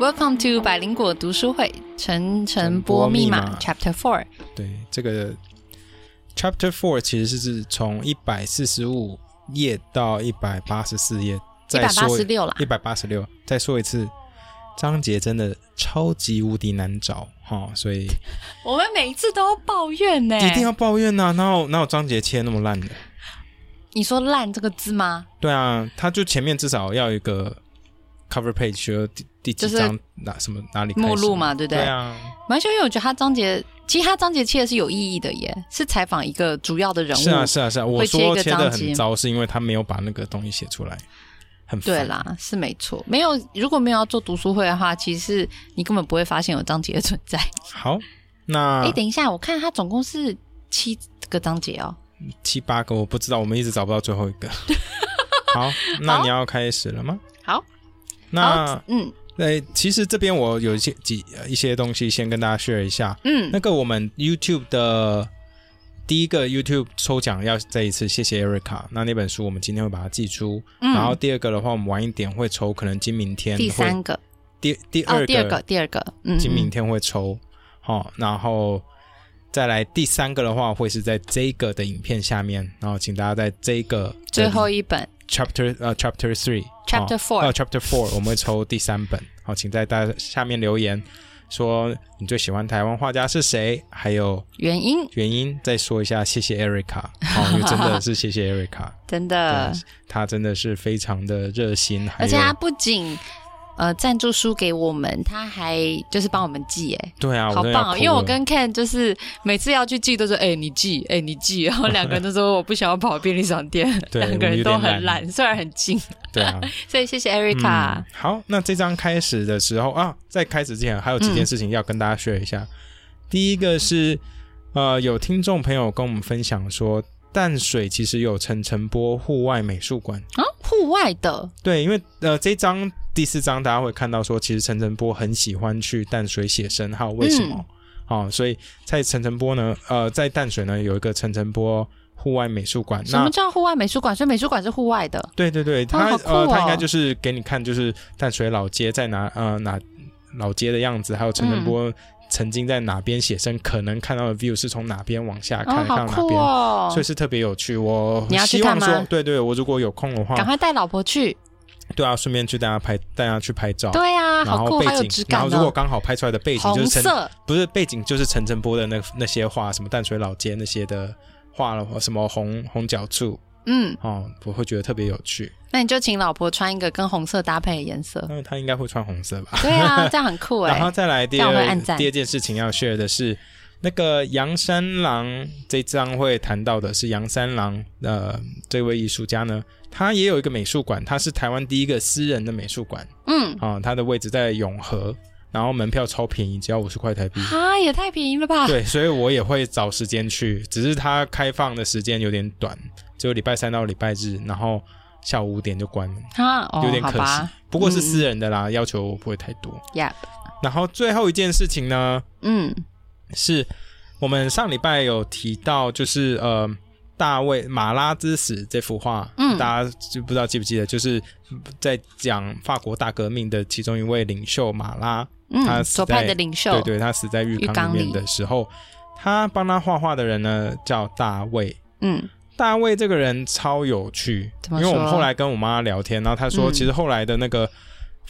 Welcome to 百灵果读书会，晨晨播密码 Chapter Four。对，这个 Chapter Four 其实是是从一百四十五页到一百八十四页，一百八十六啦，一百八十六。再说一次，章节真的超级无敌难找哈，所以 我们每一次都要抱怨呢，一定要抱怨呐！哪有哪有章节切那么烂的？你说“烂”这个字吗？对啊，他就前面至少要一个 cover page，说第第几章哪什么哪里目录嘛，对不对？对啊，完全因为我觉得他章节，其实他章节切的是有意义的耶，是采访一个主要的人物。是啊，是啊，是啊。我说切的很糟，是因为他没有把那个东西写出来，很对啦，是没错。没有，如果没有要做读书会的话，其实你根本不会发现有章节的存在。好，那哎，等一下，我看他总共是七个章节哦。七八个我不知道，我们一直找不到最后一个。好，那你要开始了吗？好，那嗯，对，其实这边我有一些几一些东西先跟大家 share 一下。嗯，那个我们 YouTube 的第一个 YouTube 抽奖要再一次谢谢 Erica。那那本书我们今天会把它寄出。嗯，然后第二个的话，我们晚一点会抽，可能今明天第三个，第第二个，第二个，第二个，嗯，今明天会抽。好，然后。再来第三个的话，会是在这个的影片下面，然后请大家在这个最后一本 chapter 呃 chapter three chapter four 呃 chapter four 我们会抽第三本，好，请在大家下面留言说你最喜欢台湾画家是谁，还有原因。原因再说一下，谢谢 Erica，好，真的是谢谢 Erica，真的，他真的是非常的热心，而且他不仅。呃，赞助书给我们，他还就是帮我们寄，哎，对啊，好棒！因为我跟 Ken 就是每次要去寄，都说，哎，你寄，哎，你寄，然后两个人都说我不想要跑便利商店，两个人都很懒，虽然很近，对啊，所以谢谢 Erica。好，那这张开始的时候啊，在开始之前还有几件事情要跟大家说一下。第一个是，呃，有听众朋友跟我们分享说，淡水其实有陈澄波户外美术馆啊，户外的，对，因为呃，这张。第四章大家会看到说，其实陈晨波很喜欢去淡水写生，还有为什么？哦，所以在陈晨波呢，呃，在淡水呢有一个陈晨波户外美术馆。什么叫户外美术馆？所以美术馆是户外的。对对对，他呃，他应该就是给你看，就是淡水老街在哪呃哪老街的样子，还有陈晨波曾经在哪边写生，可能看到的 view 是从哪边往下看到哪边，所以是特别有趣。我希望说，对对，我如果有空的话，赶快带老婆去。对啊，顺便去带他拍，带他去拍照。对啊，然后背景，然后如果刚好拍出来的背景就是陈，不是背景就是陈晨波的那那些画，什么淡水老街那些的画了，什么红红角柱，嗯，哦，我会觉得特别有趣。那你就请老婆穿一个跟红色搭配的颜色，因为她应该会穿红色吧？对啊，这样很酷哎。然后再来第二第二件事情要 share 的是。那个杨三郎这张会谈到的是杨三郎，呃，这位艺术家呢，他也有一个美术馆，他是台湾第一个私人的美术馆，嗯，啊，他的位置在永和，然后门票超便宜，只要五十块台币，啊，也太便宜了吧？对，所以我也会找时间去，只是他开放的时间有点短，只有礼拜三到礼拜日，然后下午五点就关了，啊，有点可惜，不过是私人的啦，要求不会太多，Yep，然后最后一件事情呢，嗯。是我们上礼拜有提到，就是呃，大卫马拉之死这幅画，嗯，大家就不知道记不记得，就是在讲法国大革命的其中一位领袖马拉，他左派的领袖，对对，他死在浴缸里面的时候，他帮他画画的人呢叫大卫，嗯，大卫这个人超有趣，因为我们后来跟我妈聊天，然后她说，其实后来的那个。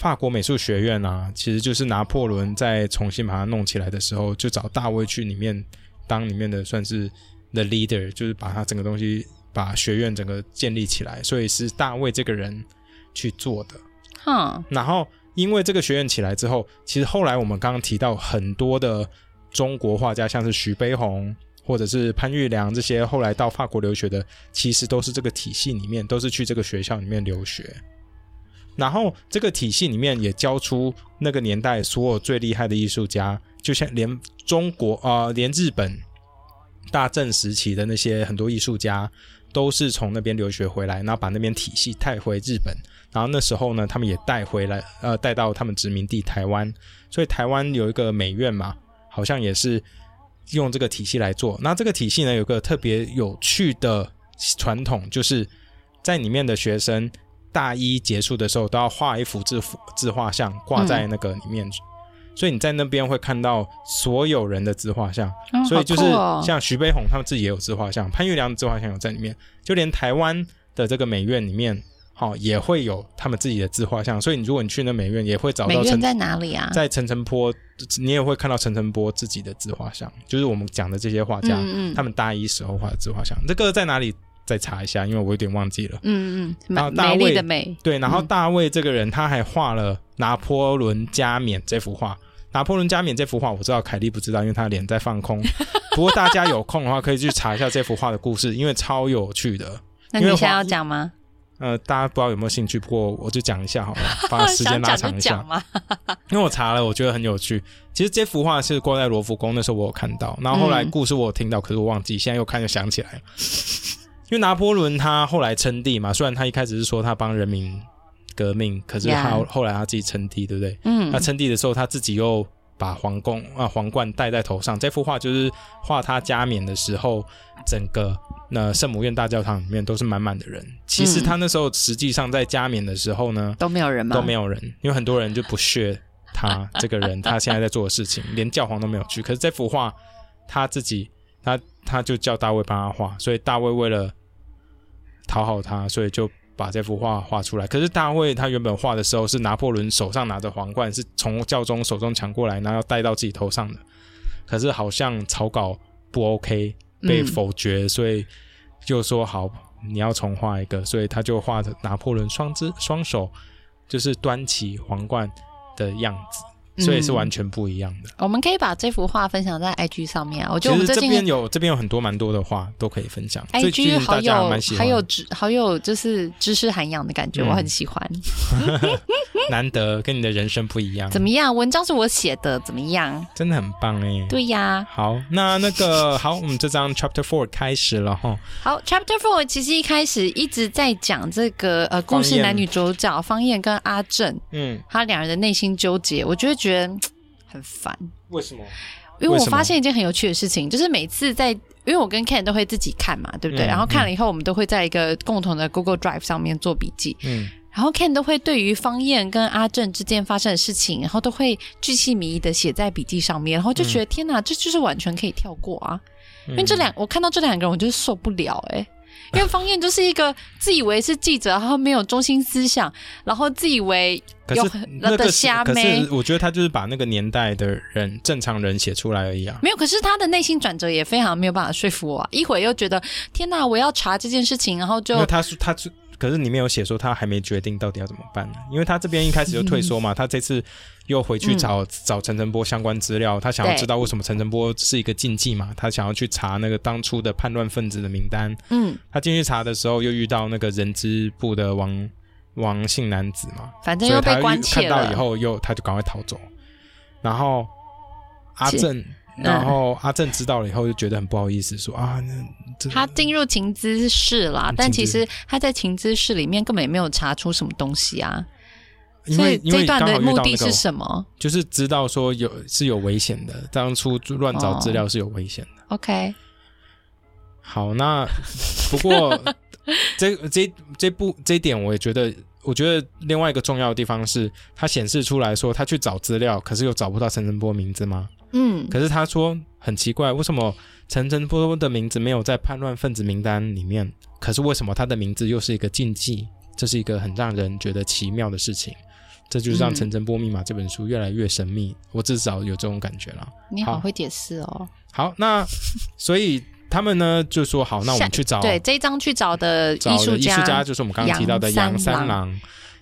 法国美术学院啊，其实就是拿破仑在重新把它弄起来的时候，就找大卫去里面当里面的算是 the leader，就是把他整个东西把学院整个建立起来，所以是大卫这个人去做的。哼，然后因为这个学院起来之后，其实后来我们刚刚提到很多的中国画家，像是徐悲鸿或者是潘玉良这些后来到法国留学的，其实都是这个体系里面，都是去这个学校里面留学。然后这个体系里面也教出那个年代所有最厉害的艺术家，就像连中国啊，连日本大正时期的那些很多艺术家，都是从那边留学回来，然后把那边体系带回日本。然后那时候呢，他们也带回来，呃，带到他们殖民地台湾。所以台湾有一个美院嘛，好像也是用这个体系来做。那这个体系呢，有个特别有趣的传统，就是在里面的学生。大一结束的时候都要画一幅自自画像挂在那个里面，所以你在那边会看到所有人的自画像，所以就是像徐悲鸿他们自己也有自画像，潘玉良的自画像有在里面，就连台湾的这个美院里面。好，也会有他们自己的自画像，所以你如果你去那美院，也会找到。美院在哪里啊？在陈澄波，你也会看到陈澄波自己的自画像，就是我们讲的这些画家，他们大一时候画的自画像。这个在哪里？再查一下，因为我有点忘记了。嗯嗯。然后大卫的美，对，然后大卫这个人，他还画了拿破仑加冕这幅画。拿破仑加冕这幅画，我知道凯莉不知道，因为他脸在放空。不过大家有空的话，可以去查一下这幅画的故事，因为超有趣的。那你现在要讲吗？呃，大家不知道有没有兴趣？不过我就讲一下好了，把时间拉长一下。因为我查了，我觉得很有趣。其实这幅画是挂在罗浮宫，那时候我有看到。然后后来故事我有听到，可是我忘记，现在又看又想起来了。因为拿破仑他后来称帝嘛，虽然他一开始是说他帮人民革命，可是他后来他自己称帝，对不对？嗯。他称帝的时候，他自己又。把皇宫啊皇冠戴在头上，这幅画就是画他加冕的时候，整个那圣母院大教堂里面都是满满的人。其实他那时候实际上在加冕的时候呢，都没有人吗？都没有人，因为很多人就不屑他这个人，他现在在做的事情，连教皇都没有去。可是这幅画他自己，他他就叫大卫帮他画，所以大卫为了讨好他，所以就。把这幅画画出来，可是大卫他原本画的时候是拿破仑手上拿着皇冠，是从教宗手中抢过来，然后要戴到自己头上的。可是好像草稿不 OK，被否决，所以就说好你要重画一个，所以他就画着拿破仑双只双手，就是端起皇冠的样子。所以是完全不一样的。我们可以把这幅画分享在 IG 上面啊。我觉得我们这边有这边有很多蛮多的画都可以分享。IG 好有还有知好有就是知识涵养的感觉，我很喜欢。难得跟你的人生不一样。怎么样？文章是我写的，怎么样？真的很棒哎。对呀。好，那那个好，我们这张 Chapter Four 开始了哈。好，Chapter Four 其实一开始一直在讲这个呃故事男女主角方燕跟阿正，嗯，他两人的内心纠结，我觉得觉。觉得很烦，为什么？因为我发现一件很有趣的事情，就是每次在，因为我跟 Ken 都会自己看嘛，对不对？然后看了以后，我们都会在一个共同的 Google Drive 上面做笔记。嗯，然后 Ken 都会对于方燕跟阿正之间发生的事情，然后都会巨细靡遗的写在笔记上面，然后就觉得天哪，这就是完全可以跳过啊！因为这两，我看到这两个人，我就是受不了哎。因为方燕就是一个自以为是记者，然后没有中心思想，然后自以为有那个瞎妹。我觉得他就是把那个年代的人正常人写出来而已啊。没有，可是他的内心转折也非常没有办法说服我。一会又觉得天哪，我要查这件事情，然后就他说他是。可是里面有写说他还没决定到底要怎么办呢？因为他这边一开始就退缩嘛，他这次又回去找找陈晨波相关资料，他想要知道为什么陈晨波是一个禁忌嘛，他想要去查那个当初的叛乱分子的名单。嗯，他进去查的时候又遇到那个人资部的王王姓男子嘛，反正又被关切了。看到以后又他就赶快逃走，然后阿正。然后阿正知道了以后就觉得很不好意思，说啊，那他进入情资室啦，但其实他在情资室里面根本也没有查出什么东西啊。所以这段的目的是什么？就是知道说有是有危险的，当初乱找资料是有危险的。OK，好，那不过 这这这部这一点我也觉得，我觉得另外一个重要的地方是，它显示出来说他去找资料，可是又找不到陈晨波名字吗？嗯，可是他说很奇怪，为什么陈真波的名字没有在叛乱分子名单里面？可是为什么他的名字又是一个禁忌？这是一个很让人觉得奇妙的事情。这就是让《陈真波密码》这本书越来越神秘。我至少有这种感觉了。你好会解释哦。好，那所以他们呢就说好，那我们去找 对这一章去找的艺术家，艺术家就是我们刚刚提到的杨三郎。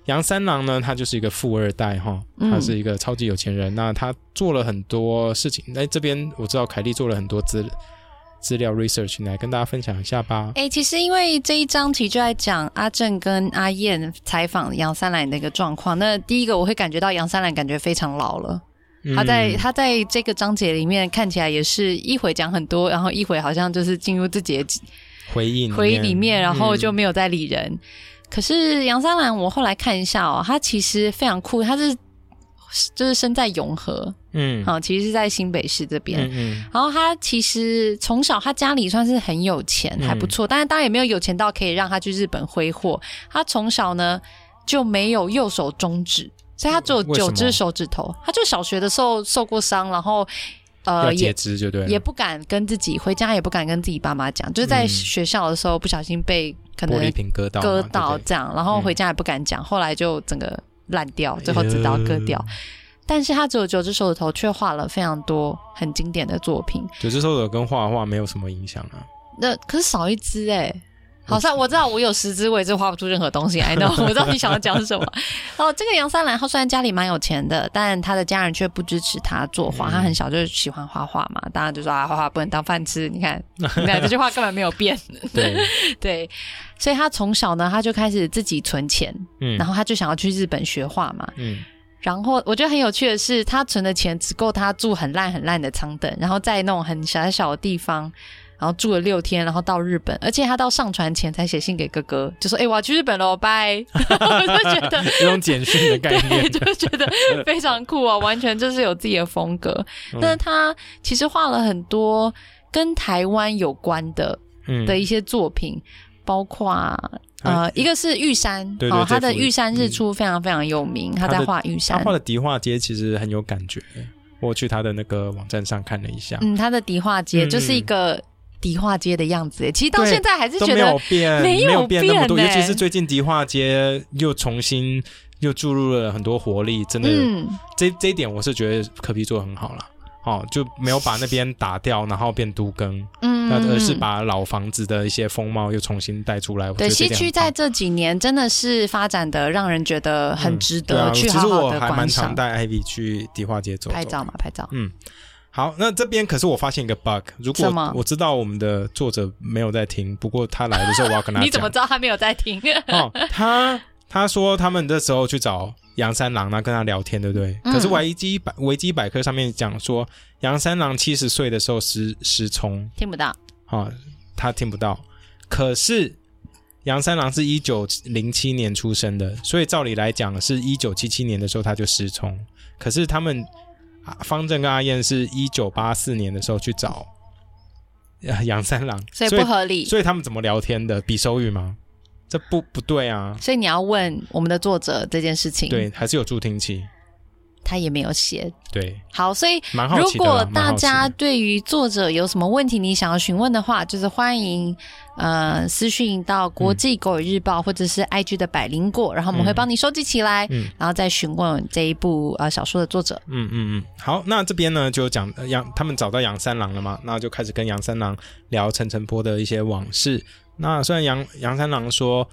杨三郎呢，他就是一个富二代哈，他是一个超级有钱人。那他做了很多事情。那，这边我知道凯莉做了很多资资料 research，来跟大家分享一下吧。哎，其实因为这一章题就在讲阿正跟阿燕采访杨三郎的一个状况。那第一个我会感觉到杨三郎感觉非常老了，他在他在这个章节里面看起来也是一会讲很多，然后一会好像就是进入自己的回忆回忆里面，然后就没有再理人。可是杨三郎，我后来看一下哦，他其实非常酷，他是就是生在永和，嗯，好，其实是在新北市这边。嗯嗯。然后他其实从小他家里算是很有钱，还不错，但是当然也没有有钱到可以让他去日本挥霍。他从小呢就没有右手中指，所以他只有九只手指头。他就小学的时候受过伤，然后。呃，截肢就对，也不敢跟自己回家，也不敢跟自己爸妈讲，就是在学校的时候不小心被可能玻璃瓶割到，割到这样，然后回家也不敢讲，后来就整个烂掉，最后指刀割掉。但是他只有九只手指头，却画了非常多很经典的作品。九只手指头跟画画没有什么影响啊？那可是少一只哎。好像我知道我有十只，我也是画不出任何东西。I know，我知道你想要讲什么。哦，这个杨三兰，他虽然家里蛮有钱的，但他的家人却不支持他作画。他很小就喜欢画画嘛，当然就说啊，画画不能当饭吃。你看，你看这句话根本没有变。对对，所以他从小呢，他就开始自己存钱，嗯，然后他就想要去日本学画嘛，嗯。然后我觉得很有趣的是，他存的钱只够他住很烂很烂的舱等，然后在那种很狭小的地方。然后住了六天，然后到日本，而且他到上船前才写信给哥哥，就说：“哎，我要去日本喽，拜。”我就觉得这种简讯的概念，就觉得非常酷啊，完全就是有自己的风格。但是他其实画了很多跟台湾有关的嗯的一些作品，包括呃，一个是玉山，哦，他的玉山日出非常非常有名，他在画玉山，他画的迪化街其实很有感觉。我去他的那个网站上看了一下，嗯，他的迪化街就是一个。迪化街的样子，其实到现在还是觉得没有变，没有变那么多。尤其是最近迪化街又重新又注入了很多活力，真的，这这一点我是觉得可比做的很好了。哦，就没有把那边打掉，然后变都更，嗯，而是把老房子的一些风貌又重新带出来。对，西区在这几年真的是发展的让人觉得很值得去好好的观赏。其实我还蛮常带 Ivy 去迪化街走拍照嘛，拍照，嗯。好，那这边可是我发现一个 bug。如果我知道我们的作者没有在听，不过他来的时候我要跟他讲。你怎么知道他没有在听？哦，他他说他们那时候去找杨三郎呢，跟他聊天，对不对？可是维基百维基百科上面讲说，杨三郎七十岁的时候失失聪，听不到。啊，他听不到。可是杨三郎是一九零七年出生的，所以照理来讲，是一九七七年的时候他就失聪。可是他们。方正跟阿燕是一九八四年的时候去找杨三郎，所以不合理。所以他们怎么聊天的？比手语吗？这不不对啊！所以你要问我们的作者这件事情。对，还是有助听器。他也没有写。对，好，所以如果大家对于作者有什么问题，你想要询问的话，就是欢迎呃私讯到国际狗语日报或者是 IG 的百灵果，然后我们会帮你收集起来，然后再询问这一部呃小说的作者。嗯嗯嗯，好，那这边呢就讲杨他们找到杨三郎了嘛，那就开始跟杨三郎聊陈晨波的一些往事。那虽然杨杨三郎说。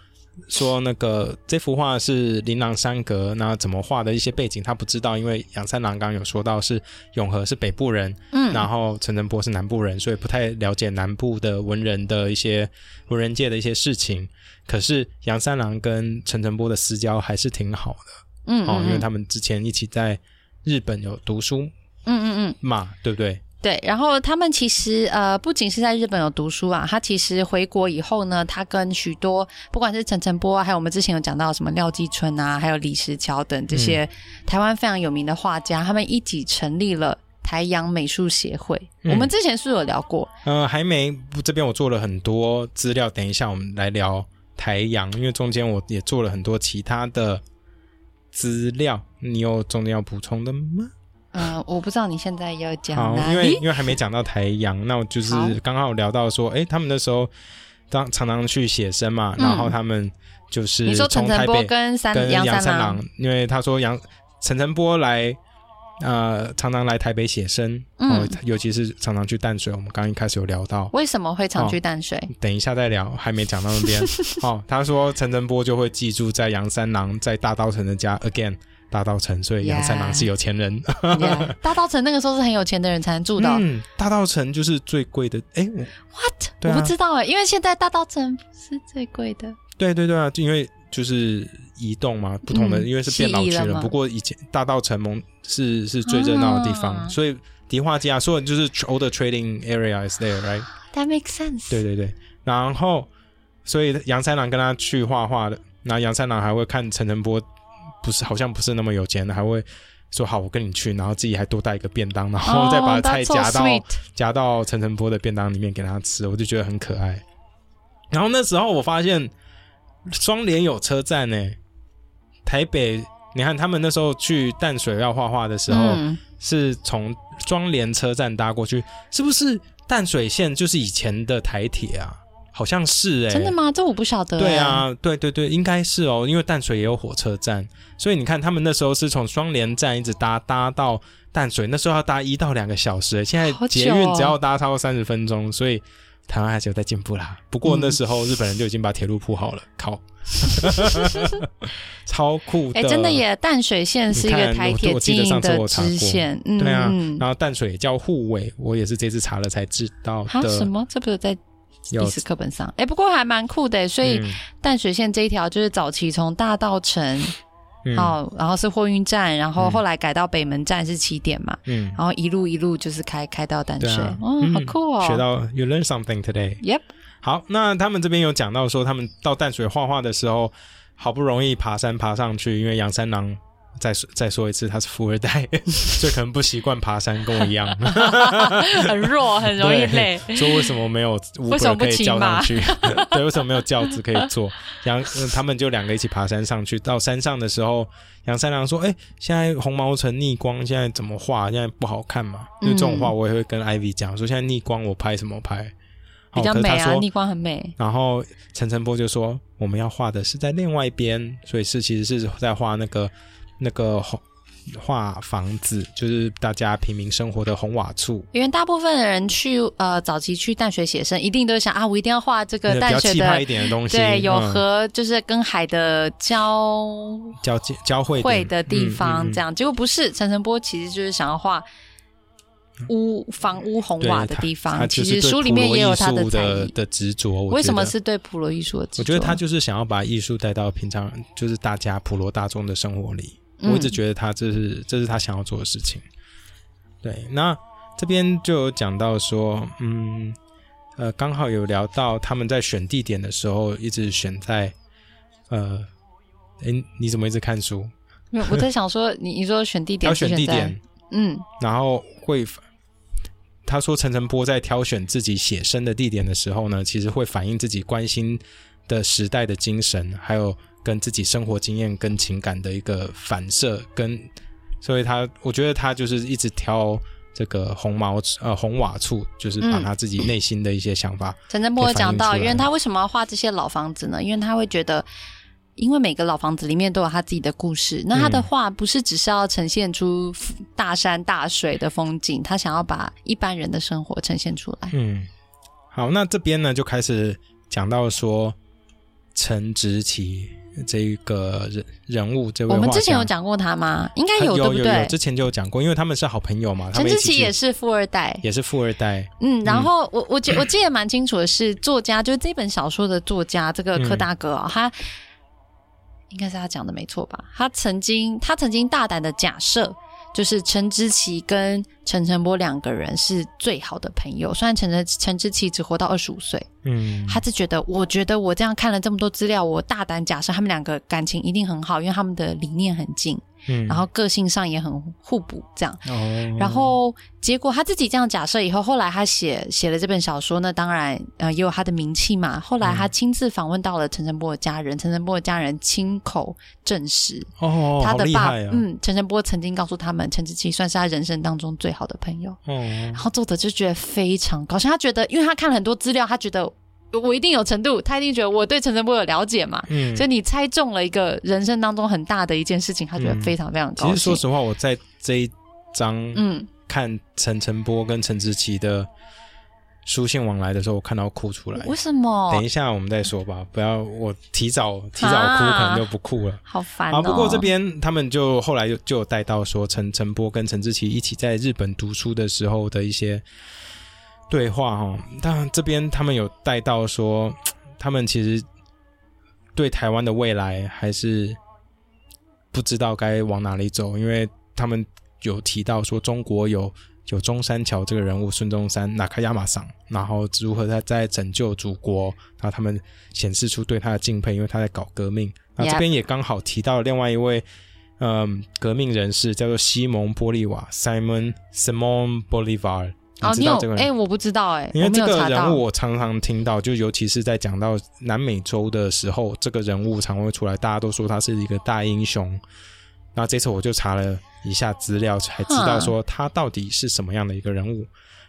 说那个这幅画是琳琅山阁，那怎么画的一些背景他不知道，因为杨三郎刚刚有说到是永和是北部人，嗯，然后陈澄波是南部人，所以不太了解南部的文人的一些文人界的一些事情。可是杨三郎跟陈澄波的私交还是挺好的，嗯，哦，因为他们之前一起在日本有读书，嗯嗯嗯嘛，对不对？对，然后他们其实呃，不仅是在日本有读书啊，他其实回国以后呢，他跟许多不管是陈澄波啊，还有我们之前有讲到什么廖继春啊，还有李石桥等这些台湾非常有名的画家，他们一起成立了台阳美术协会。我们之前是有聊过，呃，还没，这边我做了很多资料，等一下我们来聊台阳，因为中间我也做了很多其他的资料，你有中间要补充的吗？嗯，我不知道你现在要讲好，因为因为还没讲到台阳，那我就是刚刚有聊到说，哎，他们那时候当常常去写生嘛，然后他们就是你说陈晨波跟跟杨三郎，因为他说杨陈晨波来呃常常来台北写生，嗯，尤其是常常去淡水，我们刚一开始有聊到。为什么会常去淡水，等一下再聊，还没讲到那边。哦，他说陈晨波就会记住在杨三郎在大稻城的家，again。大道城，所以杨三郎是有钱人。大道城那个时候是很有钱的人才能住的。嗯，大道城就是最贵的。哎，what？我不知道哎，因为现在大道城是最贵的。对对对啊，因为就是移动嘛，不同的，因为是变老区了。不过以前大道城蒙是是最热闹的地方，所以迪化街啊，所以就是 all the trading area is there，right？That makes sense。对对对，然后所以杨三郎跟他去画画的，然后杨三郎还会看陈晨波。不是，好像不是那么有钱的，还会说好，我跟你去，然后自己还多带一个便当，然后再把菜夹到夹到陈晨波的便当里面给他吃，我就觉得很可爱。然后那时候我发现双联有车站呢，台北，你看他们那时候去淡水要画画的时候，是从双联车站搭过去，是不是淡水线就是以前的台铁啊？好像是哎，真的吗？这我不晓得。对啊，对对对，应该是哦，因为淡水也有火车站，所以你看他们那时候是从双连站一直搭搭到淡水，那时候要搭一到两个小时，现在捷运只要搭超过三十分钟，所以台湾还是有在进步啦。不过那时候日本人就已经把铁路铺好了，靠，超酷的！哎，真的耶，淡水线是一个台铁经营的支线，对啊。然后淡水叫护卫，我也是这次查了才知道的。什么？这不是在？历史课本上，哎，不过还蛮酷的，所以淡水线这一条就是早期从大道城，好，然后是货运站，然后后来改到北门站是起点嘛，嗯，然后一路一路就是开开到淡水，哦，好酷哦，学到 you learn something today，Yep，好，那他们这边有讲到说，他们到淡水画画的时候，好不容易爬山爬上去，因为杨三郎。再说再说一次，他是富二代，所以可能不习惯爬山，跟我一样，很弱，很容易累。说为什么没有 为什么可以叫上去？对，为什么没有轿子可以坐？杨他们就两个一起爬山上去。到山上的时候，杨三郎说：“哎，现在红毛城逆光，现在怎么画？现在不好看嘛？因为这种话我也会跟 Ivy 讲，说现在逆光我拍什么拍？比较美啊，逆光很美。然后陈晨波就说我们要画的是在另外一边，所以是其实是在画那个。”那个红画房子，就是大家平民生活的红瓦厝。因为大部分的人去呃早期去淡水写生，一定都想啊，我一定要画这个淡水的一点的东西，对，有河就是跟海的交交交汇会的地方，这样。结果不是，陈晨波其实就是想要画屋房屋红瓦的地方。其实书里面也有他的的的执着。为什么是对普罗艺术的执着？我觉得他就是想要把艺术带到平常，就是大家普罗大众的生活里。我一直觉得他这是这是他想要做的事情。对，那这边就有讲到说，嗯，呃，刚好有聊到他们在选地点的时候，一直选在，呃，哎，你怎么一直看书？没有，我在想说，你你说选地点，挑选地点，嗯，然后会，他说陈晨波在挑选自己写生的地点的时候呢，其实会反映自己关心的时代的精神，还有。跟自己生活经验跟情感的一个反射，跟所以他，我觉得他就是一直挑这个红毛呃红瓦处，就是把他自己内心的一些想法。陈振波讲到，因为他为什么要画这些老房子呢？因为他会觉得，因为每个老房子里面都有他自己的故事。那他的画不是只是要呈现出大山大水的风景，他想要把一般人的生活呈现出来。嗯，好，那这边呢就开始讲到说陈植奇。这个人人物，这位我们之前有讲过他吗？应该有，对不对？之前就有讲过，因为他们是好朋友嘛。陈志奇也是富二代，也是富二代。嗯，然后我我记我记得蛮清楚的是，作家就是这本小说的作家，这个柯大哥啊，他应该是他讲的没错吧？他曾经他曾经大胆的假设。就是陈之奇跟陈晨波两个人是最好的朋友，虽然陈陈陈之奇只活到二十五岁，嗯，他是觉得，我觉得我这样看了这么多资料，我大胆假设他们两个感情一定很好，因为他们的理念很近。嗯，然后个性上也很互补，这样。哦。然后结果他自己这样假设以后，后来他写写了这本小说，那当然呃也有他的名气嘛。后来他亲自访问到了陈晨波的家人，陈晨波的家人亲口证实，哦，他的爸，嗯，陈晨波曾经告诉他们，陈志奇算是他人生当中最好的朋友。哦。然后作者就觉得非常高兴，他觉得，因为他看了很多资料，他觉得。我一定有程度，他一定觉得我对陈晨波有了解嘛，嗯所以你猜中了一个人生当中很大的一件事情，他觉得非常非常高兴。其实说实话，我在这一章嗯看陈晨波跟陈志奇的书信往来的时候，我看到哭出来。为什么？等一下我们再说吧，不要我提早提早哭，可能就不哭了。好烦。啊，不过这边他们就后来就就有带到说陈晨波跟陈志奇一起在日本读书的时候的一些。对话哈，当然这边他们有带到说，他们其实对台湾的未来还是不知道该往哪里走，因为他们有提到说中国有有中山桥这个人物孙中山纳卡亚马桑，然后如何他在拯救祖国，然后他们显示出对他的敬佩，因为他在搞革命。那这边也刚好提到另外一位嗯，革命人士叫做西蒙玻利瓦 （Simon Simon Bolivar）。哦，你这个？哎，我不知道哎，因为这个人物我常常听到，就尤其是在讲到南美洲的时候，这个人物常会出来，大家都说他是一个大英雄。那这次我就查了一下资料，才知道说他到底是什么样的一个人物。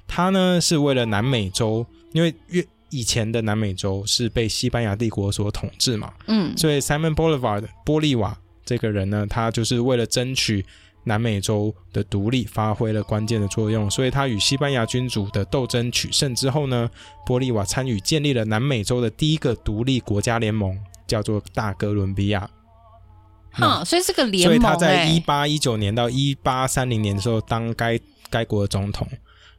他呢是为了南美洲，因为越以前的南美洲是被西班牙帝国所统治嘛，嗯，所以 Simon Bolivar 波利瓦这个人呢，他就是为了争取南美洲的独立，发挥了关键的作用。所以他与西班牙君主的斗争取胜之后呢，玻利瓦参与建立了南美洲的第一个独立国家联盟，叫做大哥伦比亚。哈，所以是个联盟。所以他在一八一九年到一八三零年的时候当该该国的总统，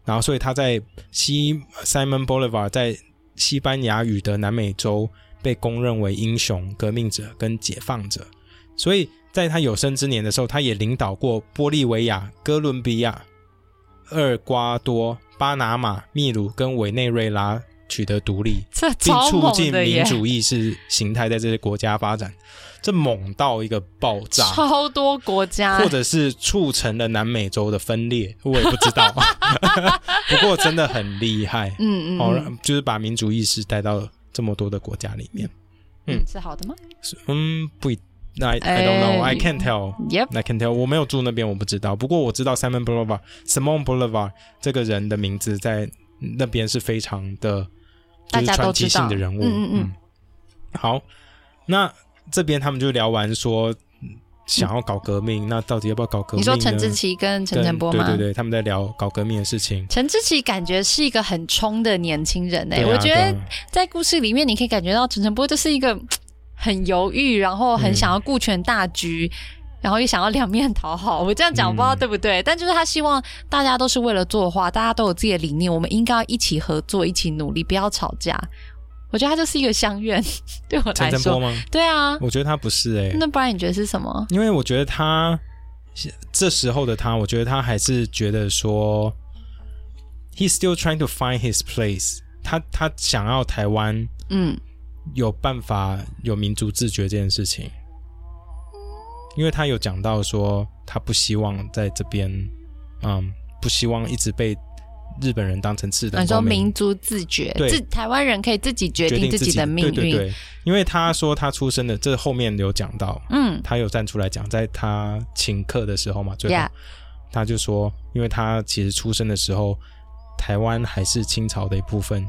然后所以他在西 Simon Bolivar 在西班牙语的南美洲被公认为英雄、革命者跟解放者。所以在他有生之年的时候，他也领导过玻利维亚、哥伦比亚、厄瓜多、巴拿马、秘鲁跟委内瑞拉取得独立，并促进民主意识形态在这些国家发展。这猛到一个爆炸，超多国家，或者是促成了南美洲的分裂，我也不知道。不过真的很厉害，嗯嗯，哦，就是把民主意识带到这么多的国家里面，嗯，是好的吗？嗯，不，I I don't know, I can't tell. Yep, I can't tell. 我没有住那边，我不知道。不过我知道 Simon Bolivar, Simon Bolivar 这个人的名字在那边是非常的，就是传奇性的人物。嗯嗯嗯。好，那。这边他们就聊完说想要搞革命，那到底要不要搞革命？你说陈志奇跟陈晨波吗？对对对，他们在聊搞革命的事情。陈志奇感觉是一个很冲的年轻人哎，我觉得在故事里面你可以感觉到陈晨波就是一个很犹豫，然后很想要顾全大局，然后又想要两面讨好。我这样讲不知道对不对，但就是他希望大家都是为了作画，大家都有自己的理念，我们应该要一起合作，一起努力，不要吵架。我觉得他就是一个相愿，对我来说吗？对啊，我觉得他不是哎。那不然你觉得是什么？因为我觉得他这时候的他，我觉得他还是觉得说，he's still trying to find his place。他他想要台湾，嗯，有办法有民族自觉这件事情。因为他有讲到说，他不希望在这边，嗯，不希望一直被。日本人当成次等，你说民族自觉，自台湾人可以自己决定自己的命运。对对对，因为他说他出生的，这后面有讲到，嗯，他有站出来讲，在他请客的时候嘛，最后他就说，因为他其实出生的时候，台湾还是清朝的一部分，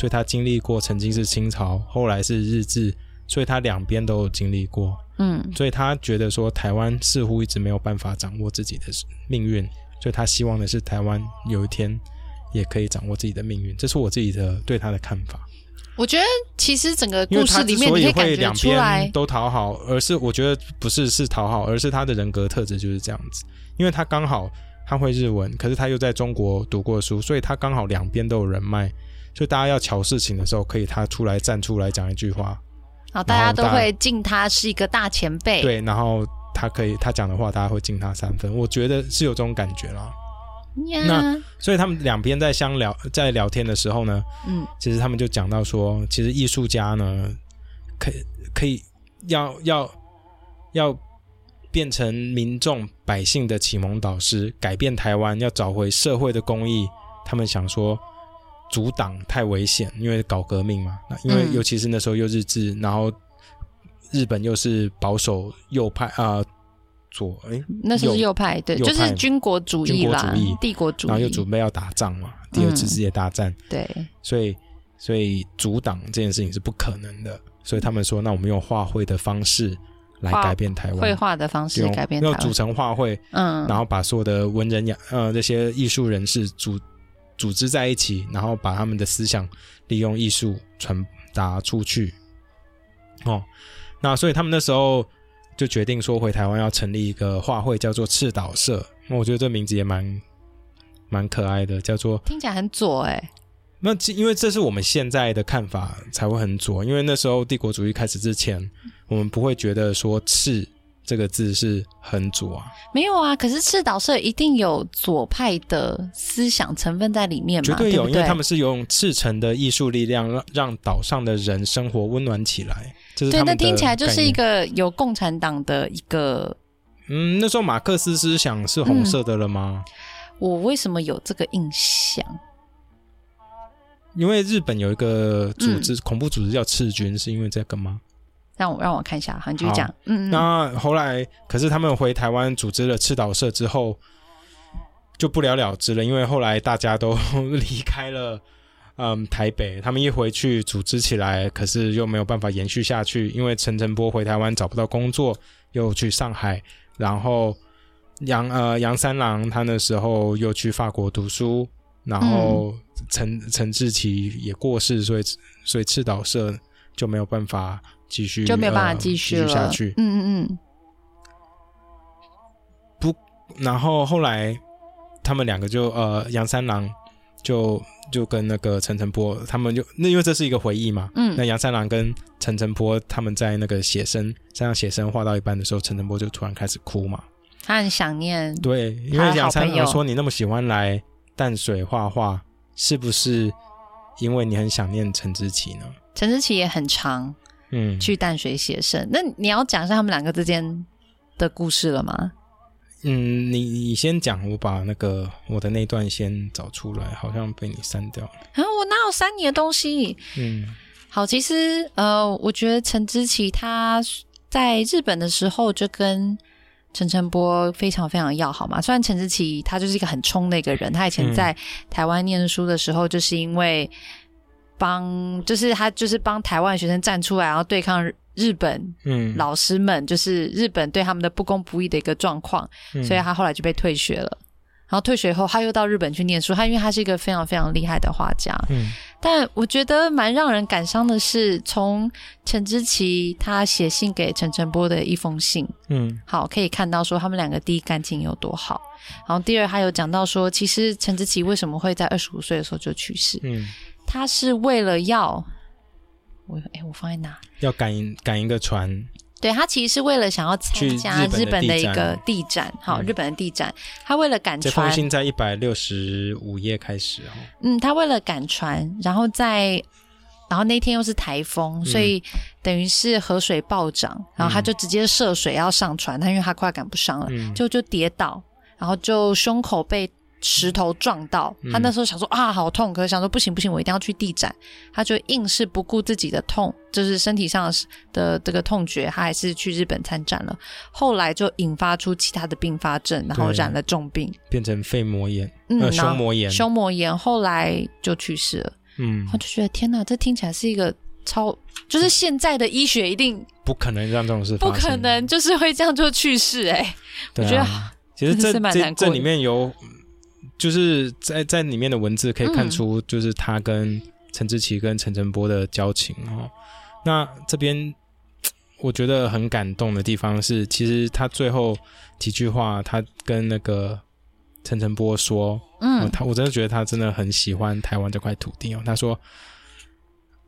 所以他经历过曾经是清朝，后来是日治，所以他两边都有经历过，嗯，所以他觉得说台湾似乎一直没有办法掌握自己的命运，所以他希望的是台湾有一天。也可以掌握自己的命运，这是我自己的对他的看法。我觉得其实整个故事里面，你可以感觉出来都讨好，而是我觉得不是是讨好，而是他的人格特质就是这样子。因为他刚好他会日文，可是他又在中国读过书，所以他刚好两边都有人脉，所以大家要瞧事情的时候，可以他出来站出来讲一句话，好，大家都会敬他是一个大前辈。对，然后他可以他讲的话，大家会敬他三分。我觉得是有这种感觉了。那所以他们两边在相聊，在聊天的时候呢，嗯，其实他们就讲到说，其实艺术家呢，可可以要要要变成民众百姓的启蒙导师，改变台湾，要找回社会的公益。他们想说，阻挡太危险，因为搞革命嘛。那因为尤其是那时候又日治，然后日本又是保守右派啊。左哎，那是右派，对，就是军国主义啦，帝国主义，然后又准备要打仗嘛，第二次世界大战，对，所以所以阻挡这件事情是不可能的，所以他们说，那我们用画会的方式来改变台湾，绘画的方式改变，要组成画会，嗯，然后把所有的文人雅呃这些艺术人士组组织在一起，然后把他们的思想利用艺术传达出去，哦，那所以他们那时候。就决定说回台湾要成立一个画会，叫做赤岛社。那我觉得这名字也蛮蛮可爱的，叫做听起来很左哎。那因为这是我们现在的看法才会很左，因为那时候帝国主义开始之前，我们不会觉得说赤。这个字是很左啊？没有啊，可是赤岛社一定有左派的思想成分在里面嘛？绝对有，因为他们是用赤诚的艺术力量，让让岛上的人生活温暖起来。对，那听起来就是一个有共产党的一个嗯，那时候马克思思想是红色的了吗？我为什么有这个印象？因为日本有一个组织，恐怖组织叫赤军，是因为这个吗？让我让我看一下，好，你继续讲。嗯，那后来，可是他们回台湾组织了赤岛社之后，就不了了之了，因为后来大家都离开了。嗯，台北他们一回去组织起来，可是又没有办法延续下去，因为陈诚波回台湾找不到工作，又去上海，然后杨呃杨三郎他那时候又去法国读书，然后陈陈志奇也过世，所以所以赤岛社就没有办法继续，就没有办法继续下去。嗯嗯嗯。不，然后后来他们两个就呃杨三郎就。就跟那个陈澄波他们就那因为这是一个回忆嘛，嗯，那杨三郎跟陈澄波他们在那个写生山上写生画到一半的时候，陈澄波就突然开始哭嘛，他很想念，对，因为杨三郎说你那么喜欢来淡水画画，是不是因为你很想念陈之奇呢？陈之奇也很长，嗯，去淡水写生，那你要讲一下他们两个之间的故事了吗？嗯，你你先讲，我把那个我的那段先找出来，好像被你删掉了。啊，我哪有删你的东西？嗯，好，其实呃，我觉得陈之奇他在日本的时候就跟陈晨波非常非常要好嘛。虽然陈之奇他就是一个很冲的一个人，他以前在台湾念书的时候，就是因为帮，就是他就是帮台湾学生站出来，然后对抗。日本嗯老师们就是日本对他们的不公不义的一个状况，所以他后来就被退学了。然后退学后，他又到日本去念书。他因为他是一个非常非常厉害的画家，嗯，但我觉得蛮让人感伤的是，从陈之奇他写信给陈晨波的一封信，嗯，好可以看到说他们两个第一感情有多好。然后第二，他有讲到说，其实陈之奇为什么会在二十五岁的时候就去世？嗯，他是为了要。我哎，我放在哪？要赶赶一个船。对他其实是为了想要参加日本的一个地展，好，日本的地展。他为了赶船，这封信在一百六十五页开始哦。嗯，他为了赶船，然后在，然后那天又是台风，所以等于是河水暴涨，然后他就直接涉水要上船，他因为他快赶不上了，就就跌倒，然后就胸口被。石头撞到他，那时候想说啊，好痛！可是想说不行不行，我一定要去地展。他就硬是不顾自己的痛，就是身体上的这个痛觉，他还是去日本参展了。后来就引发出其他的并发症，然后染了重病，变成肺膜炎、呃胸膜炎、胸膜炎，后来就去世了。嗯，我就觉得天哪，这听起来是一个超，就是现在的医学一定不可能让这种事发生，不可能就是会这样就去世。哎，我觉得其实这这这里面有。就是在在里面的文字可以看出，就是他跟陈志奇跟陈晨波的交情哦。那这边我觉得很感动的地方是，其实他最后几句话，他跟那个陈晨波说，嗯，他我真的觉得他真的很喜欢台湾这块土地哦。他说：“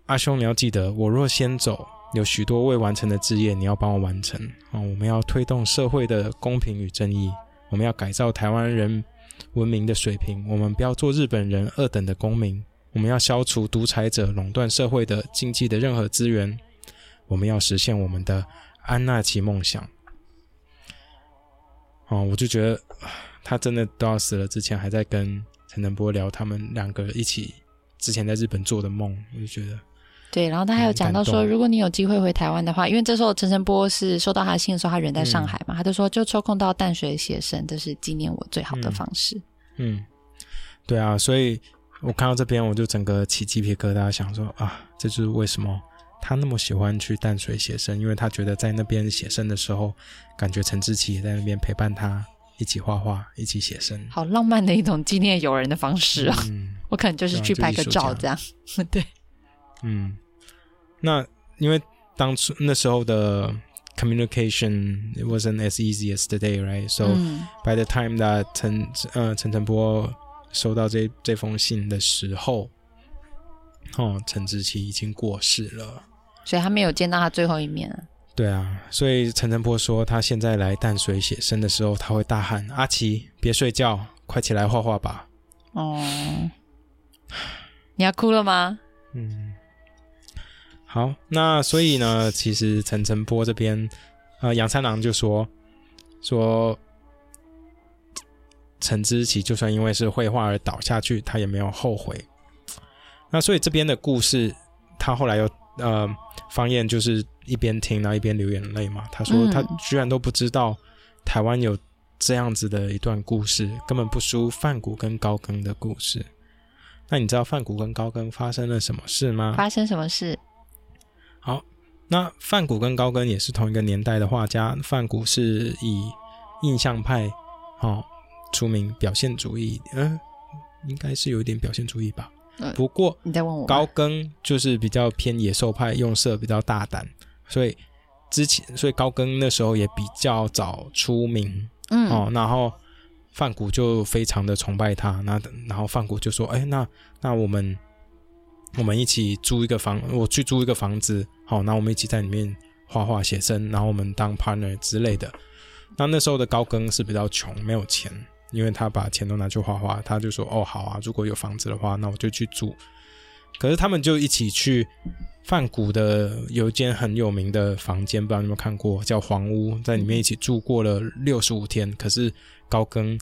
阿兄，你要记得，我若先走，有许多未完成的志业，你要帮我完成啊。我们要推动社会的公平与正义，我们要改造台湾人。”文明的水平，我们不要做日本人二等的公民。我们要消除独裁者垄断社会的经济的任何资源。我们要实现我们的安纳奇梦想。哦，我就觉得他真的都要死了，之前还在跟陈能波聊他们两个一起之前在日本做的梦，我就觉得。对，然后他还有讲到说，如果你有机会回台湾的话，因为这时候陈晨波是收到他的信的时候，他人在上海嘛，他就说就抽空到淡水写生，这是纪念我最好的方式。嗯，对啊，所以我看到这边我就整个起鸡皮疙瘩，想说啊，这就是为什么他那么喜欢去淡水写生，因为他觉得在那边写生的时候，感觉陈志奇也在那边陪伴他一起画画，一起写生，好浪漫的一种纪念友人的方式啊！我可能就是去拍个照这样，对。嗯，那因为当初那时候的 communication it wasn't as easy as today, right? So by the time that 陈呃陈晨波收到这这封信的时候，哦，陈志奇已经过世了，所以他没有见到他最后一面。对啊，所以陈晨波说他现在来淡水写生的时候，他会大喊：“阿奇，别睡觉，快起来画画吧！”哦，你要哭了吗？嗯。好，那所以呢，其实陈晨波这边，呃，杨三郎就说，说陈之奇就算因为是绘画而倒下去，他也没有后悔。那所以这边的故事，他后来又呃，方燕就是一边听然后一边流眼泪嘛。他说他居然都不知道台湾有这样子的一段故事，根本不输范谷跟高更的故事。那你知道范谷跟高更发生了什么事吗？发生什么事？好，那范谷跟高更也是同一个年代的画家。范谷是以印象派哦出名，表现主义，嗯，应该是有一点表现主义吧。不过，你在问我高更就是比较偏野兽派，用色比较大胆，所以之前，所以高更那时候也比较早出名，嗯，哦，然后范谷就非常的崇拜他，那然后范谷就说，哎，那那我们我们一起租一个房，我去租一个房子，好，那我们一起在里面画画写生，然后我们当 partner 之类的。那那时候的高更是比较穷，没有钱。因为他把钱都拿去画画，他就说：“哦，好啊，如果有房子的话，那我就去住。”可是他们就一起去泛谷的有一间很有名的房间，不知道你有没有看过，叫黄屋，在里面一起住过了六十五天。可是高更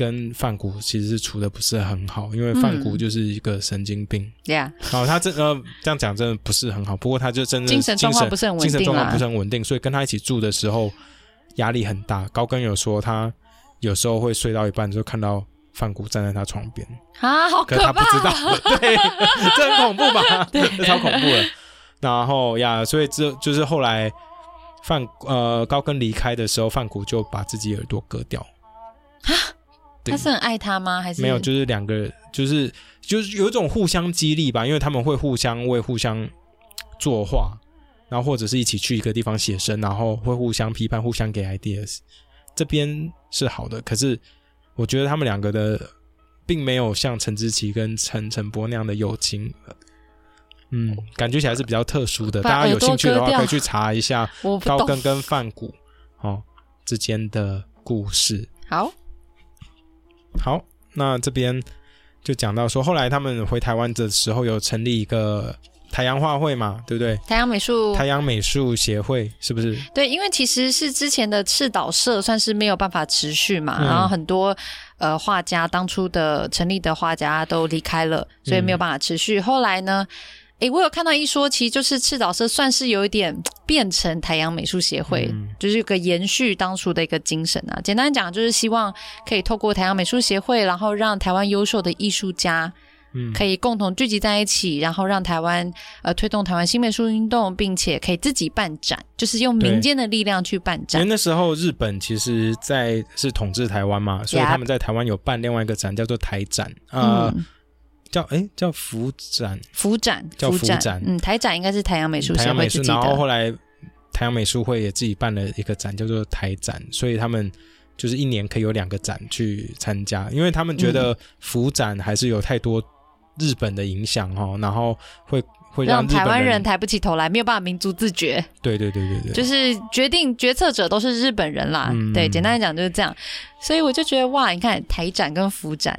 跟范谷其实是处的不是很好，因为范谷就是一个神经病。对啊，然后他真呃这样讲真的不是很好，不过他就真的精神状况不是很稳定，精神状况不是很稳定，所以跟他一起住的时候压力很大。高跟有说他。有时候会睡到一半就看到范谷站在他床边啊，好可怕！可他不知道，对，这很恐怖吧？对，超恐怖的。然后呀，所以这就是后来范呃高跟离开的时候，范谷就把自己耳朵割掉。啊，他是很爱他吗？还是没有？就是两个，就是就是有一种互相激励吧，因为他们会互相为互相作画，然后或者是一起去一个地方写生，然后会互相批判，互相给 ideas。这边是好的，可是我觉得他们两个的并没有像陈志奇跟陈陈波那样的友情，嗯，感觉起来是比较特殊的。大家有兴趣的话，可以去查一下高更跟范谷哦之间的故事。好，好，那这边就讲到说，后来他们回台湾的时候，有成立一个。太阳画会嘛，对不对？太阳美术，太阳美术协会是不是？对，因为其实是之前的赤岛社算是没有办法持续嘛，然后很多呃画家当初的成立的画家都离开了，所以没有办法持续。后来呢，诶，我有看到一说，其实就是赤岛社算是有一点变成太阳美术协会，就是有个延续当初的一个精神啊。简单讲，就是希望可以透过太阳美术协会，然后让台湾优秀的艺术家。嗯，可以共同聚集在一起，然后让台湾呃推动台湾新美术运动，并且可以自己办展，就是用民间的力量去办展。因为那时候日本其实在是统治台湾嘛，所以他们在台湾有办另外一个展，叫做台展啊，叫哎叫福展，福展叫福展，嗯，台展应该是台阳美术台阳美术然后后来台阳美术会也自己办了一个展，叫做台展，所以他们就是一年可以有两个展去参加，因为他们觉得福展还是有太多。日本的影响哈，然后会会让台湾人抬不起头来，没有办法民族自觉。对对对对对，就是决定决策者都是日本人啦。对，简单来讲就是这样。所以我就觉得哇，你看台展跟福展，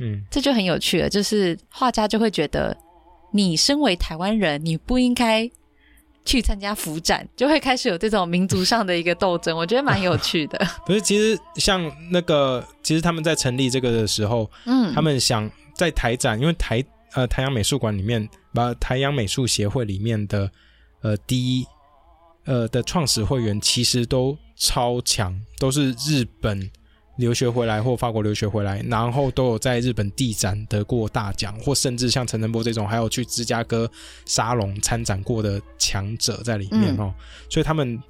嗯，这就很有趣了。就是画家就会觉得，你身为台湾人，你不应该去参加福展，就会开始有这种民族上的一个斗争。我觉得蛮有趣的。不是，其实像那个，其实他们在成立这个的时候，嗯，他们想。在台展，因为台呃台阳美术馆里面，把台阳美术协会里面的呃第一呃的创始会员其实都超强，都是日本留学回来或法国留学回来，然后都有在日本地展得过大奖，或甚至像陈晨波这种，还有去芝加哥沙龙参展过的强者在里面哦，所以他们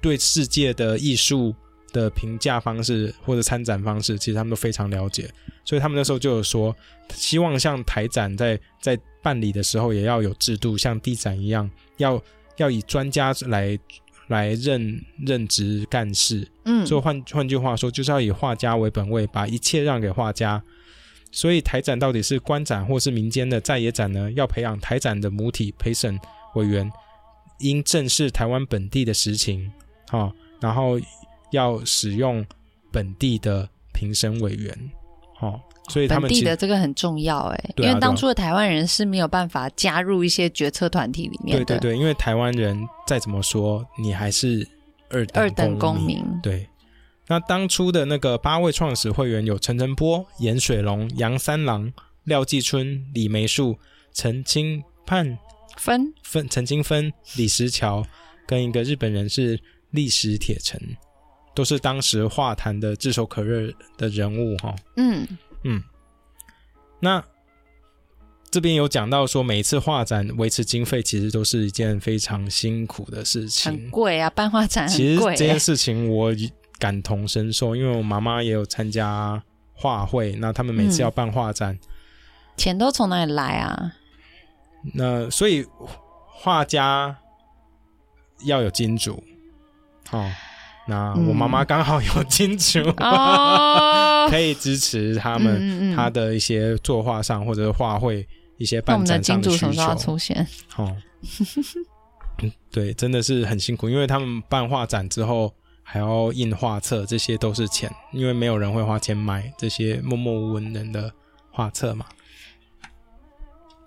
对世界的艺术。的评价方式或者参展方式，其实他们都非常了解，所以他们那时候就有说，希望像台展在在办理的时候也要有制度，像地展一样，要要以专家来来任任职干事。嗯，所以换换句话说，就是要以画家为本位，把一切让给画家。所以台展到底是官展或是民间的在野展呢？要培养台展的母体陪审委员，应正视台湾本地的实情，好，然后。要使用本地的评审委员，哦，所以他们本地的这个很重要，哎，因为当初的台湾人是没有办法加入一些决策团体里面的。对对对，因为台湾人再怎么说，你还是二二等公民。对，那当初的那个八位创始会员有陈澄波、严水龙、杨三郎、廖继春、李梅树、陈清盼、分分陈清分、李石桥，跟一个日本人是历史铁城，都是当时画坛的炙手可热的人物哈。嗯嗯，那。这边有讲到说，每一次画展维持经费，其实都是一件非常辛苦的事情，很贵啊！办画展其实这件事情我感同身受，因为我妈妈也有参加画会，那他们每次要办画展，钱都从哪里来啊？那所以画家要有金主，哦，那我妈妈刚好有金主，可以支持他们他的一些作画上或者画会。一些办展上的需求。出现，哦，对，真的是很辛苦，因为他们办画展之后还要印画册，这些都是钱，因为没有人会花钱买这些默默无闻人的画册嘛。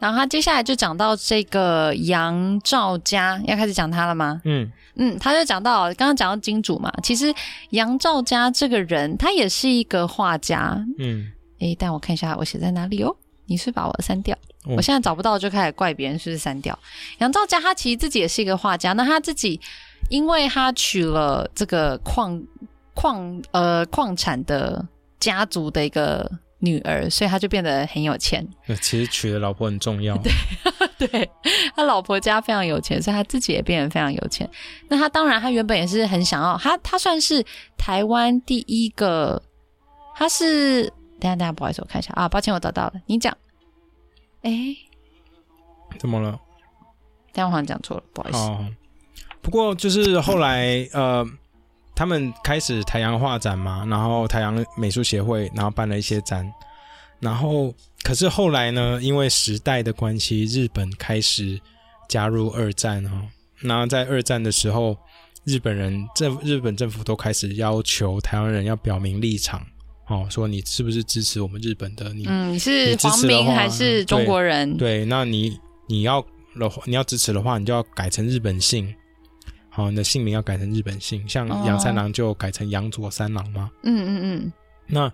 然后他接下来就讲到这个杨兆佳，要开始讲他了吗？嗯嗯，他就讲到刚刚讲到金主嘛，其实杨兆佳这个人他也是一个画家，嗯，诶，但我看一下我写在哪里哦，你是把我删掉。我现在找不到，就开始怪别人是不是删掉。杨兆佳他其实自己也是一个画家，那他自己因为他娶了这个矿矿呃矿产的家族的一个女儿，所以他就变得很有钱。其实娶的老婆很重要。对，对他老婆家非常有钱，所以他自己也变得非常有钱。那他当然他原本也是很想要，他他算是台湾第一个，他是等下等下不好意思，我看一下啊，抱歉我找到了，你讲。哎，怎么了？但我好像讲错了，不好意思。哦，不过就是后来呃，他们开始台阳画展嘛，然后台阳美术协会，然后办了一些展，然后可是后来呢，因为时代的关系，日本开始加入二战哈，然后在二战的时候，日本人政日本政府都开始要求台湾人要表明立场。哦，说你是不是支持我们日本的？你嗯，你是皇民还是中国人？对，那你你要的话，你要支持的话，你就要改成日本姓。好，你的姓名要改成日本姓，像杨三郎就改成杨佐三郎嘛？嗯嗯嗯。那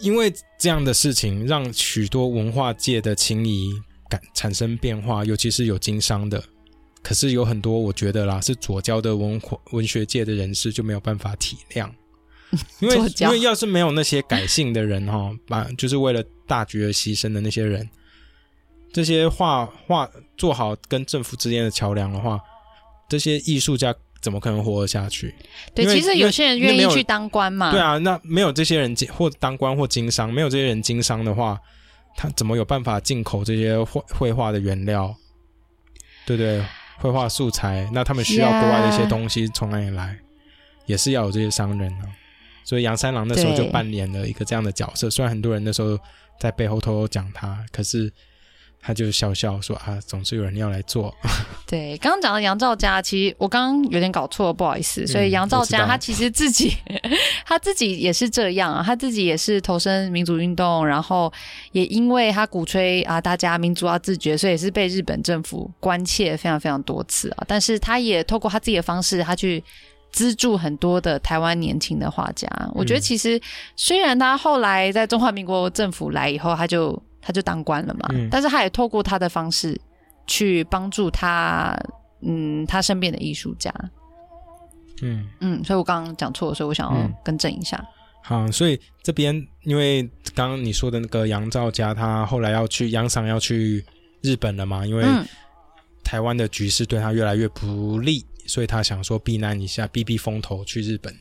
因为这样的事情，让许多文化界的情谊感产生变化，尤其是有经商的。可是有很多，我觉得啦，是左交的文化文学界的人士就没有办法体谅。因为因为要是没有那些改姓的人哈，把就是为了大局而牺牲的那些人，这些画画做好跟政府之间的桥梁的话，这些艺术家怎么可能活得下去？对，其实有些人愿意去当官嘛。对啊，那没有这些人经或当官或经商，没有这些人经商的话，他怎么有办法进口这些绘绘画的原料？对对？绘画素材，那他们需要国外的一些东西从哪里来？也是要有这些商人啊。所以杨三郎那时候就扮演了一个这样的角色，虽然很多人那时候在背后偷偷讲他，可是他就笑笑说啊，总是有人要来做。对，刚刚讲到杨兆佳，其实我刚刚有点搞错，不好意思。所以杨兆佳他其实自己 他自己也是这样啊，他自己也是投身民主运动，然后也因为他鼓吹啊大家民族要自觉，所以也是被日本政府关切非常非常多次啊。但是他也透过他自己的方式，他去。资助很多的台湾年轻的画家，我觉得其实虽然他后来在中华民国政府来以后，他就他就当官了嘛，但是他也透过他的方式去帮助他，嗯，他身边的艺术家，嗯嗯，所以我刚刚讲错，所以我想要更正一下。好，所以这边因为刚刚你说的那个杨兆佳，他后来要去杨赏要去日本了嘛，因为台湾的局势对他越来越不利。所以他想说避难一下，避避风头去日本。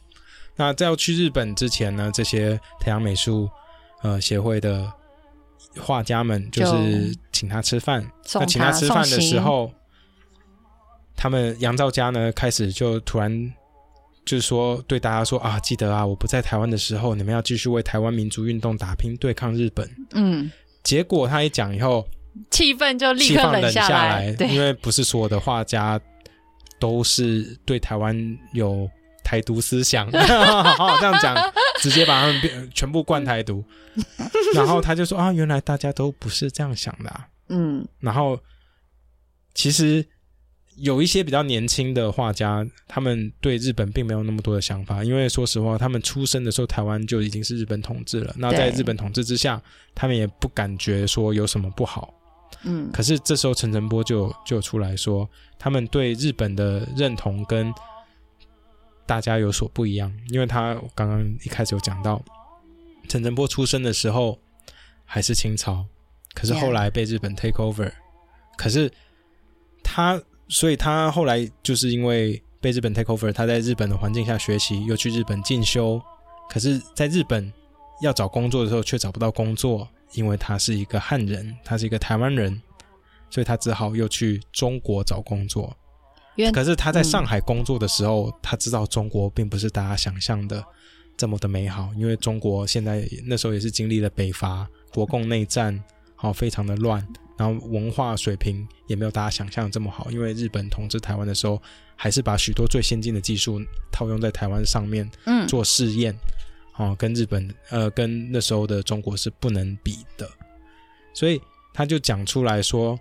那在要去日本之前呢，这些太阳美术呃协会的画家们就是请他吃饭。那请他吃饭的时候，他们杨兆佳呢开始就突然就是说对大家说啊，记得啊，我不在台湾的时候，你们要继续为台湾民族运动打拼，对抗日本。嗯。结果他一讲以后，气氛就立刻冷下来，因为不是所有的画家。都是对台湾有台独思想，这样讲，直接把他们变全部灌台独。然后他就说啊，原来大家都不是这样想的。嗯，然后其实有一些比较年轻的画家，他们对日本并没有那么多的想法，因为说实话，他们出生的时候台湾就已经是日本统治了。那在日本统治之下，他们也不感觉说有什么不好。嗯，可是这时候陈澄波就就出来说，他们对日本的认同跟大家有所不一样，因为他刚刚一开始有讲到，陈澄波出生的时候还是清朝，可是后来被日本 take over，可是他，所以他后来就是因为被日本 take over，他在日本的环境下学习，又去日本进修，可是在日本要找工作的时候却找不到工作。因为他是一个汉人，他是一个台湾人，所以他只好又去中国找工作。可是他在上海工作的时候，他知道中国并不是大家想象的这么的美好。因为中国现在那时候也是经历了北伐、国共内战，好非常的乱，然后文化水平也没有大家想象的这么好。因为日本统治台湾的时候，还是把许多最先进的技术套用在台湾上面，嗯，做试验。哦，跟日本呃，跟那时候的中国是不能比的，所以他就讲出来说，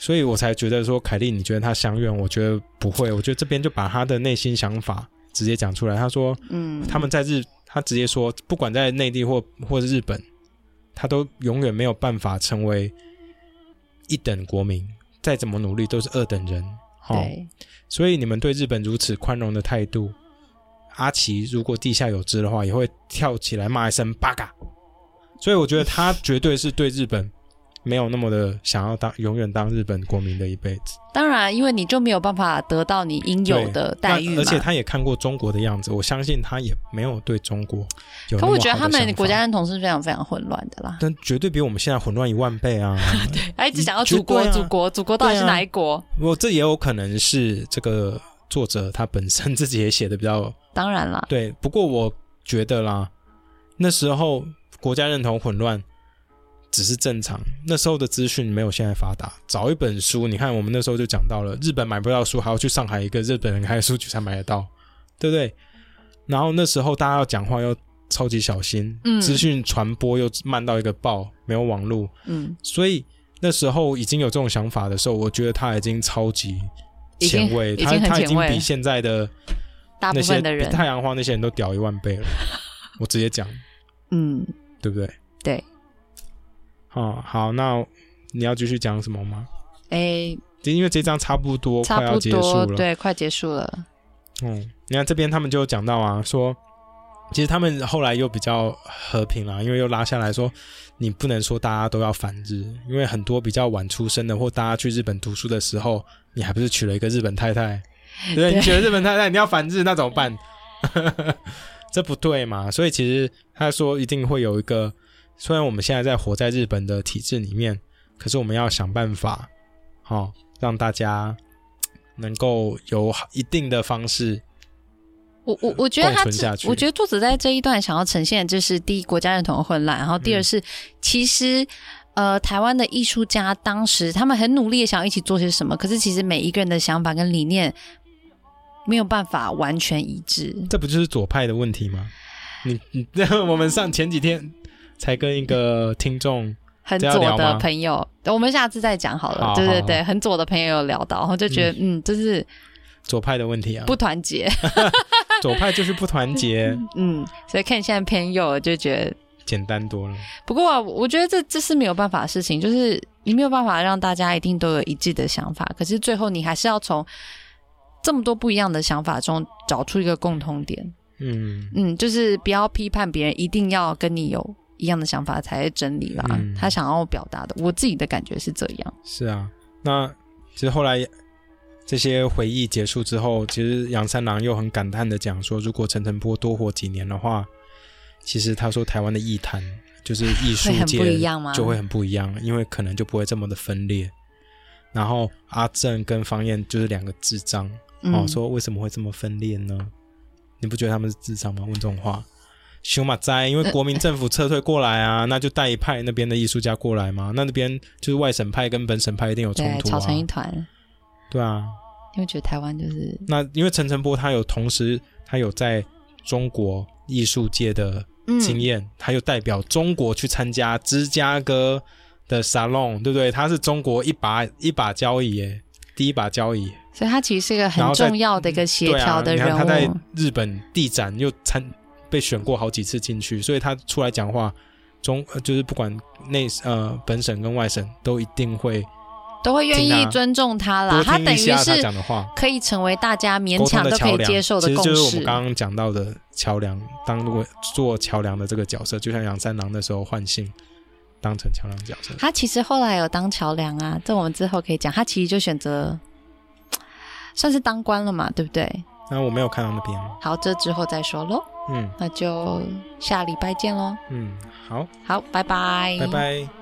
所以我才觉得说，凯莉，你觉得他相怨？我觉得不会，我觉得这边就把他的内心想法直接讲出来。他说，嗯，他们在日，他直接说，不管在内地或或是日本，他都永远没有办法成为一等国民，再怎么努力都是二等人。对，所以你们对日本如此宽容的态度。阿奇如果地下有知的话，也会跳起来骂一声“八嘎”，所以我觉得他绝对是对日本没有那么的想要当永远当日本国民的一辈子。当然，因为你就没有办法得到你应有的待遇而且他也看过中国的样子，我相信他也没有对中国有。可我觉得他们国家认同是非常非常混乱的啦，但绝对比我们现在混乱一万倍啊！对，他一直想要祖国，祖国，祖国到底是哪一国？我这也有可能是这个。作者他本身自己也写的比较，当然啦，对。不过我觉得啦，那时候国家认同混乱只是正常。那时候的资讯没有现在发达，找一本书，你看我们那时候就讲到了，日本买不到书，还要去上海一个日本人开的书局才买得到，对不对？然后那时候大家要讲话要超级小心，嗯，资讯传播又慢到一个爆，没有网络，嗯，所以那时候已经有这种想法的时候，我觉得他已经超级。前卫，他他已经比现在的那些太阳花那些人都屌一万倍了。我直接讲，嗯，对不对？对。好，好，那你要继续讲什么吗？哎，因为这张差不多快要结束了，对，快结束了。嗯，你看这边他们就讲到啊，说其实他们后来又比较和平了，因为又拉下来说，你不能说大家都要反日，因为很多比较晚出生的或大家去日本读书的时候。你还不是娶了一个日本太太？对，你娶了日本太太，你要反日那怎么办？这不对嘛？所以其实他说一定会有一个，虽然我们现在在活在日本的体制里面，可是我们要想办法，好让大家能够有一定的方式。我我我觉得他，我觉得作者在这一段想要呈现，就是第一国家认同混乱，然后第二是其实。呃，台湾的艺术家当时他们很努力的想要一起做些什么，可是其实每一个人的想法跟理念没有办法完全一致。这不就是左派的问题吗？你你 我们上前几天才跟一个听众很左的朋友，我们下次再讲好了。对对对，很左的朋友有聊到，然后就觉得嗯，这是左派的问题啊，不团结。左派就是不团结。嗯，所以看现在偏右，就觉得。简单多了。不过，我觉得这这是没有办法的事情，就是你没有办法让大家一定都有一致的想法。可是最后，你还是要从这么多不一样的想法中找出一个共通点。嗯嗯，就是不要批判别人，一定要跟你有一样的想法才是真理啦。他想要表达的，我自己的感觉是这样。是啊，那其实后来这些回忆结束之后，其实杨三郎又很感叹的讲说，如果陈澄波多活几年的话。其实他说台湾的艺坛就是艺术界 就会很不一样，因为可能就不会这么的分裂。然后阿正跟方燕就是两个智障哦，说为什么会这么分裂呢？你不觉得他们是智障吗？问这种话，修马哉，因为国民政府撤退过来啊，那就带一派那边的艺术家过来嘛，那那边就是外省派跟本省派一定有冲突，吵成一团。对啊，因为觉得台湾就是那，因为陈晨波他有同时他有在中国艺术界的。经验，他又代表中国去参加芝加哥的沙龙，对不对？他是中国一把一把交椅，耶，第一把交椅，所以他其实是一个很重要的一个协调的人物。他在日本地展又参被选过好几次进去，所以他出来讲话，中就是不管内呃本省跟外省都一定会。都会愿意尊重他啦，他等于是可以成为大家勉强都可以接受的共识。其实就是我们刚刚讲到的桥梁，当如果做桥梁的这个角色，就像杨三郎那时候换姓当成桥梁角色。他其实后来有当桥梁啊，这我们之后可以讲。他其实就选择算是当官了嘛，对不对？那我没有看到那边。好，这之后再说喽。嗯，那就下礼拜见喽。嗯，好，好，拜拜，拜拜。